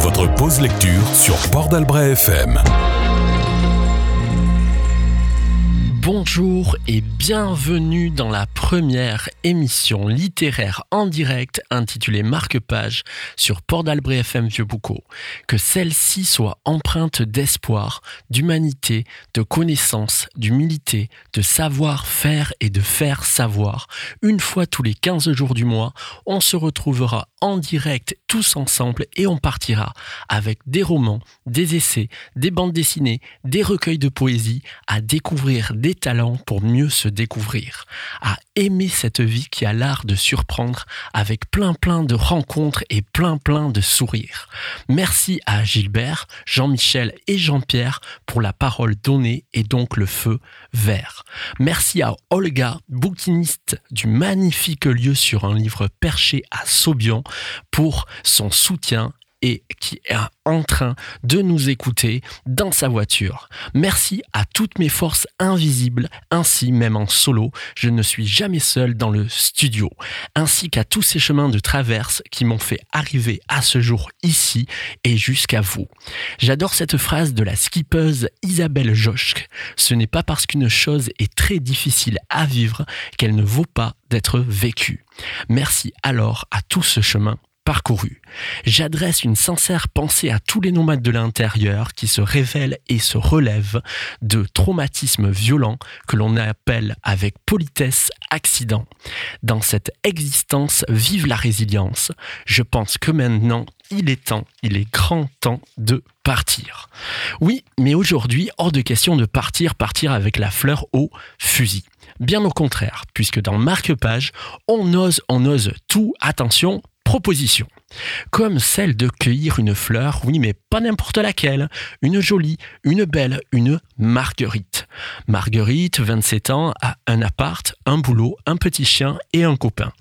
Votre pause lecture sur Port d'Albret FM. Bonjour et bienvenue dans la première émission littéraire en direct intitulée Marque-Page sur Port d'Albret FM Vieux-Boucau. Que celle-ci soit empreinte d'espoir, d'humanité, de connaissance, d'humilité, de savoir-faire et de faire savoir. Une fois tous les 15 jours du mois, on se retrouvera en direct tous ensemble et on partira avec des romans, des essais, des bandes dessinées, des recueils de poésie à découvrir des talents pour mieux se découvrir, à aimer cette vie qui a l'art de surprendre avec plein plein de rencontres et plein plein de sourires. Merci à Gilbert, Jean-Michel et Jean-Pierre pour la parole donnée et donc le feu vert. Merci à Olga, bouquiniste du magnifique lieu sur un livre perché à Saubion pour son soutien et qui est en train de nous écouter dans sa voiture. Merci à toutes mes forces invisibles, ainsi même en solo, je ne suis jamais seul dans le studio, ainsi qu'à tous ces chemins de traverse qui m'ont fait arriver à ce jour ici et jusqu'à vous. J'adore cette phrase de la skippeuse Isabelle Joschke. Ce n'est pas parce qu'une chose est très difficile à vivre qu'elle ne vaut pas d'être vécue. Merci alors à tout ce chemin parcouru. J'adresse une sincère pensée à tous les nomades de l'intérieur qui se révèlent et se relèvent de traumatismes violents que l'on appelle avec politesse accident. Dans cette existence, vive la résilience. Je pense que maintenant, il est temps, il est grand temps de partir. Oui, mais aujourd'hui, hors de question de partir, partir avec la fleur au fusil. Bien au contraire, puisque dans Marque-Page, on ose, on ose tout, attention, proposition. Comme celle de cueillir une fleur, oui, mais pas n'importe laquelle, une jolie, une belle, une marguerite. Marguerite, 27 ans, a un appart, un boulot, un petit chien et un copain.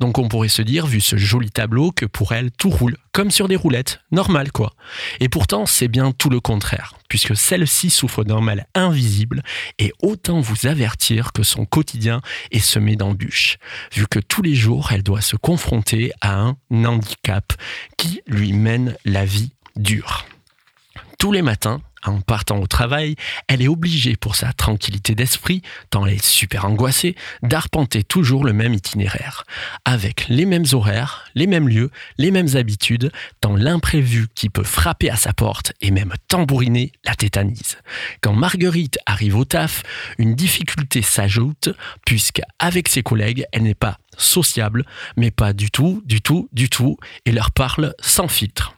Donc on pourrait se dire, vu ce joli tableau, que pour elle, tout roule, comme sur des roulettes, normal quoi. Et pourtant, c'est bien tout le contraire, puisque celle-ci souffre d'un mal invisible, et autant vous avertir que son quotidien est semé d'embûches, vu que tous les jours, elle doit se confronter à un handicap qui lui mène la vie dure. Tous les matins, en partant au travail, elle est obligée pour sa tranquillité d'esprit, tant elle est super angoissée, d'arpenter toujours le même itinéraire, avec les mêmes horaires, les mêmes lieux, les mêmes habitudes, tant l'imprévu qui peut frapper à sa porte et même tambouriner la tétanise. Quand Marguerite arrive au taf, une difficulté s'ajoute, puisque avec ses collègues, elle n'est pas sociable, mais pas du tout, du tout, du tout, et leur parle sans filtre.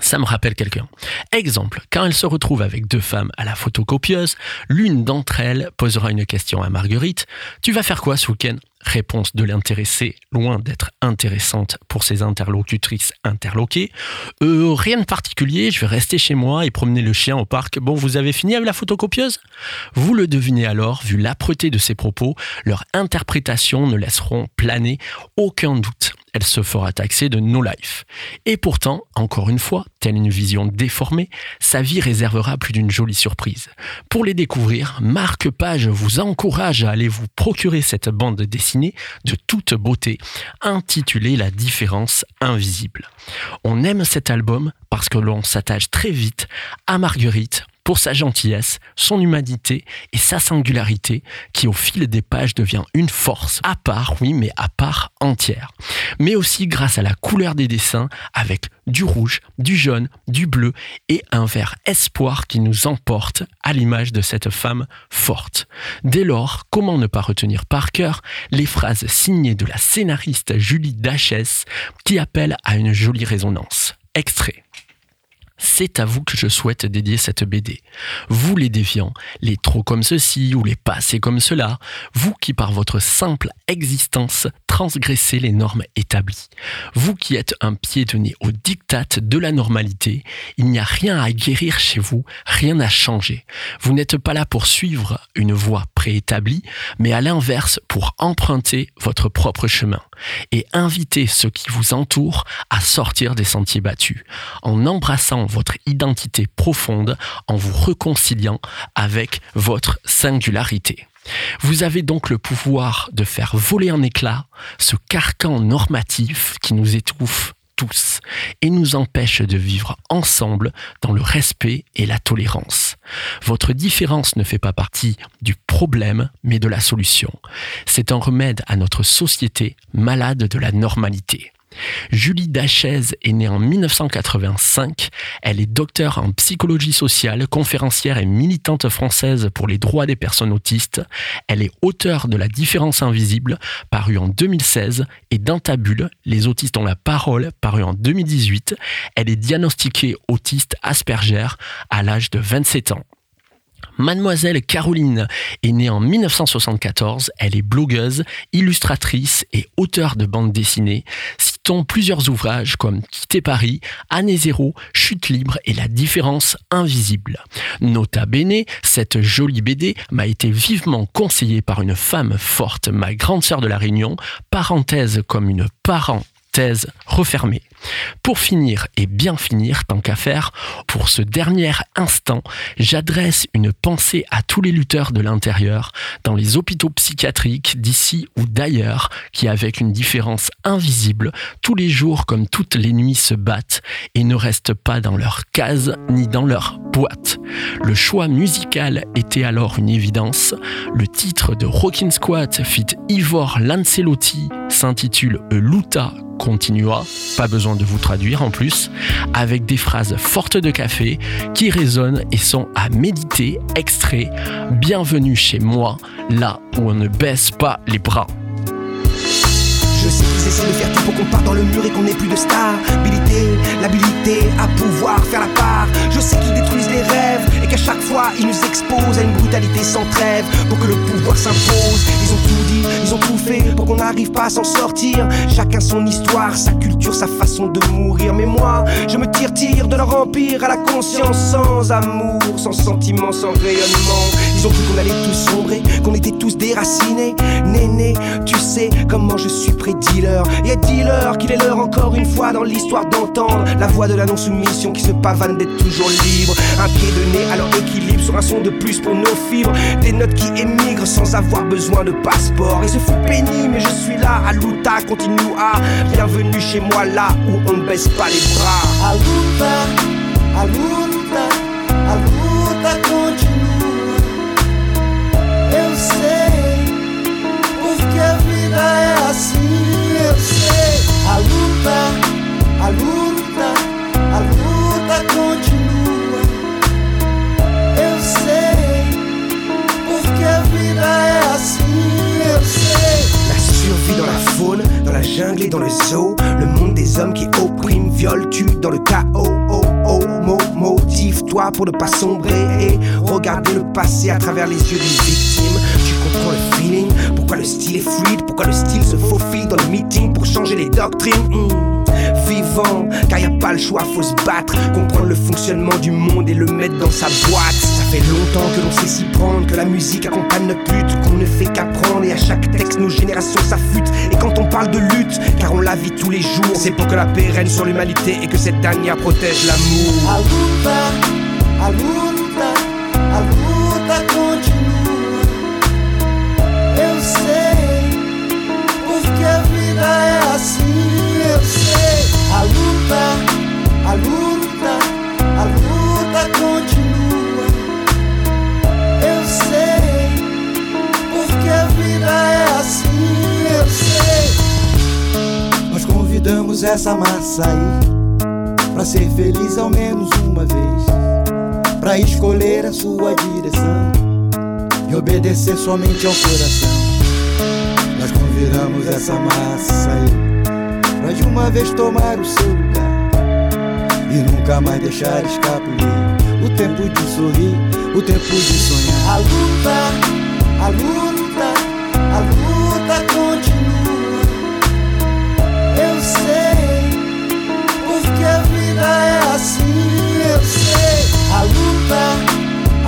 Ça me rappelle quelqu'un. Exemple, quand elle se retrouve avec deux femmes à la photocopieuse, l'une d'entre elles posera une question à Marguerite. Tu vas faire quoi ce week-end? Réponse de l'intéressé, loin d'être intéressante pour ses interlocutrices interloquées. Euh, rien de particulier, je vais rester chez moi et promener le chien au parc. Bon, vous avez fini avec la photocopieuse? Vous le devinez alors, vu l'âpreté de ses propos, leur interprétation ne laisseront planer aucun doute elle se fera taxer de no life. Et pourtant, encore une fois, telle une vision déformée, sa vie réservera plus d'une jolie surprise. Pour les découvrir, Marc Page vous encourage à aller vous procurer cette bande dessinée de toute beauté, intitulée La différence invisible. On aime cet album parce que l'on s'attache très vite à Marguerite, pour sa gentillesse, son humanité et sa singularité qui au fil des pages devient une force à part, oui, mais à part entière. Mais aussi grâce à la couleur des dessins avec du rouge, du jaune, du bleu et un vert espoir qui nous emporte à l'image de cette femme forte. Dès lors, comment ne pas retenir par cœur les phrases signées de la scénariste Julie Dachès qui appellent à une jolie résonance? Extrait. C'est à vous que je souhaite dédier cette BD. Vous les déviants, les trop comme ceci ou les passés comme cela, vous qui par votre simple existence transgressez les normes établies. Vous qui êtes un pied de nez au diktat de la normalité, il n'y a rien à guérir chez vous, rien à changer. Vous n'êtes pas là pour suivre une voie préétablie, mais à l'inverse pour emprunter votre propre chemin et inviter ceux qui vous entourent à sortir des sentiers battus en embrassant votre identité profonde en vous réconciliant avec votre singularité. Vous avez donc le pouvoir de faire voler en éclats ce carcan normatif qui nous étouffe tous et nous empêche de vivre ensemble dans le respect et la tolérance. Votre différence ne fait pas partie du problème, mais de la solution. C'est un remède à notre société malade de la normalité. Julie Dachez est née en 1985. Elle est docteur en psychologie sociale, conférencière et militante française pour les droits des personnes autistes. Elle est auteure de La différence invisible, paru en 2016, et d'Intabule, Les autistes ont la parole, paru en 2018. Elle est diagnostiquée autiste Asperger à l'âge de 27 ans. Mademoiselle Caroline est née en 1974. Elle est blogueuse, illustratrice et auteure de bandes dessinées. Citons plusieurs ouvrages comme Quitter Paris, Année zéro, Chute libre et La différence invisible. Nota bene, cette jolie BD m'a été vivement conseillée par une femme forte, ma grande sœur de la Réunion, parenthèse comme une parent thèse refermée. Pour finir et bien finir, tant qu'à faire, pour ce dernier instant, j'adresse une pensée à tous les lutteurs de l'intérieur, dans les hôpitaux psychiatriques d'ici ou d'ailleurs, qui avec une différence invisible, tous les jours comme toutes les nuits se battent et ne restent pas dans leur case ni dans leur boîte. Le choix musical était alors une évidence. Le titre de Rockin' Squat fit Ivor Lancelotti s'intitule Luta continua, pas besoin de vous traduire en plus, avec des phrases fortes de café qui résonnent et sont à méditer, extrait Bienvenue chez moi, là où on ne baisse pas les bras. Je sais qu'ils essaient de faire tout pour qu'on parte dans le mur et qu'on ait plus de stabilité, l'habilité à pouvoir faire la part. Je sais qu'ils détruisent les rêves et qu'à chaque fois ils nous exposent à une sans trêve pour que le pouvoir s'impose. Ils ont tout dit, ils ont tout fait pour qu'on n'arrive pas à s'en sortir. Chacun son histoire, sa culture, sa façon de mourir. Mais moi, je me tire-tire de leur empire à la conscience sans amour, sans sentiment, sans rayonnement. Qu'on allait tous sombrer, qu'on était tous déracinés. Néné, tu sais comment je suis près dealer. Et dealer qu'il est l'heure encore une fois dans l'histoire d'entendre la voix de la non-soumission qui se pavane d'être toujours libre. Un pied de nez à leur équilibre sur un son de plus pour nos fibres. Des notes qui émigrent sans avoir besoin de passeport. Et ce fut pénible, mais je suis là. À Luta, continue à. Bienvenue chez moi là où on ne baisse pas les bras. A luta, a La survie dans la faune, dans la jungle et dans le zoo. Le monde des hommes qui oppriment, violent, tuent dans le chaos. Mo, motive-toi pour ne pas sombrer et regarder le passé à travers les yeux d'une victime. Tu comprends le feeling, pourquoi le style est fluide, pourquoi le style se faufile dans le meeting pour changer les doctrines. Hmm. Vivant, car y a pas le choix, faut se battre, comprendre le fonctionnement du monde et le mettre dans sa boîte. Ça fait longtemps que l'on sait s'y prendre, que la musique accompagne notre lutte, qu'on ne fait qu'apprendre et à chaque texte nos générations s'affûtent. On parle de lutte, car on la vit tous les jours, c'est pour que la paix règne sur l'humanité et que cette dernière protège l'amour. A Convidamos essa massa aí Pra ser feliz ao menos uma vez. Pra escolher a sua direção e obedecer somente ao coração. Nós convidamos essa massa aí pra de uma vez tomar o seu lugar e nunca mais deixar escapulir o tempo de sorrir, o tempo de sonhar. A luta, a luta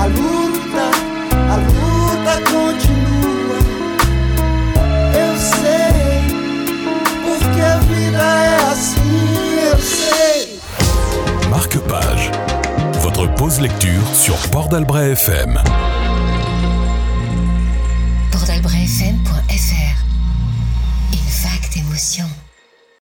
luta, a luta continua. Eu sei, porque a vida é assim, eu sei. Marque-page. Votre pause lecture sur Port d'Albret FM.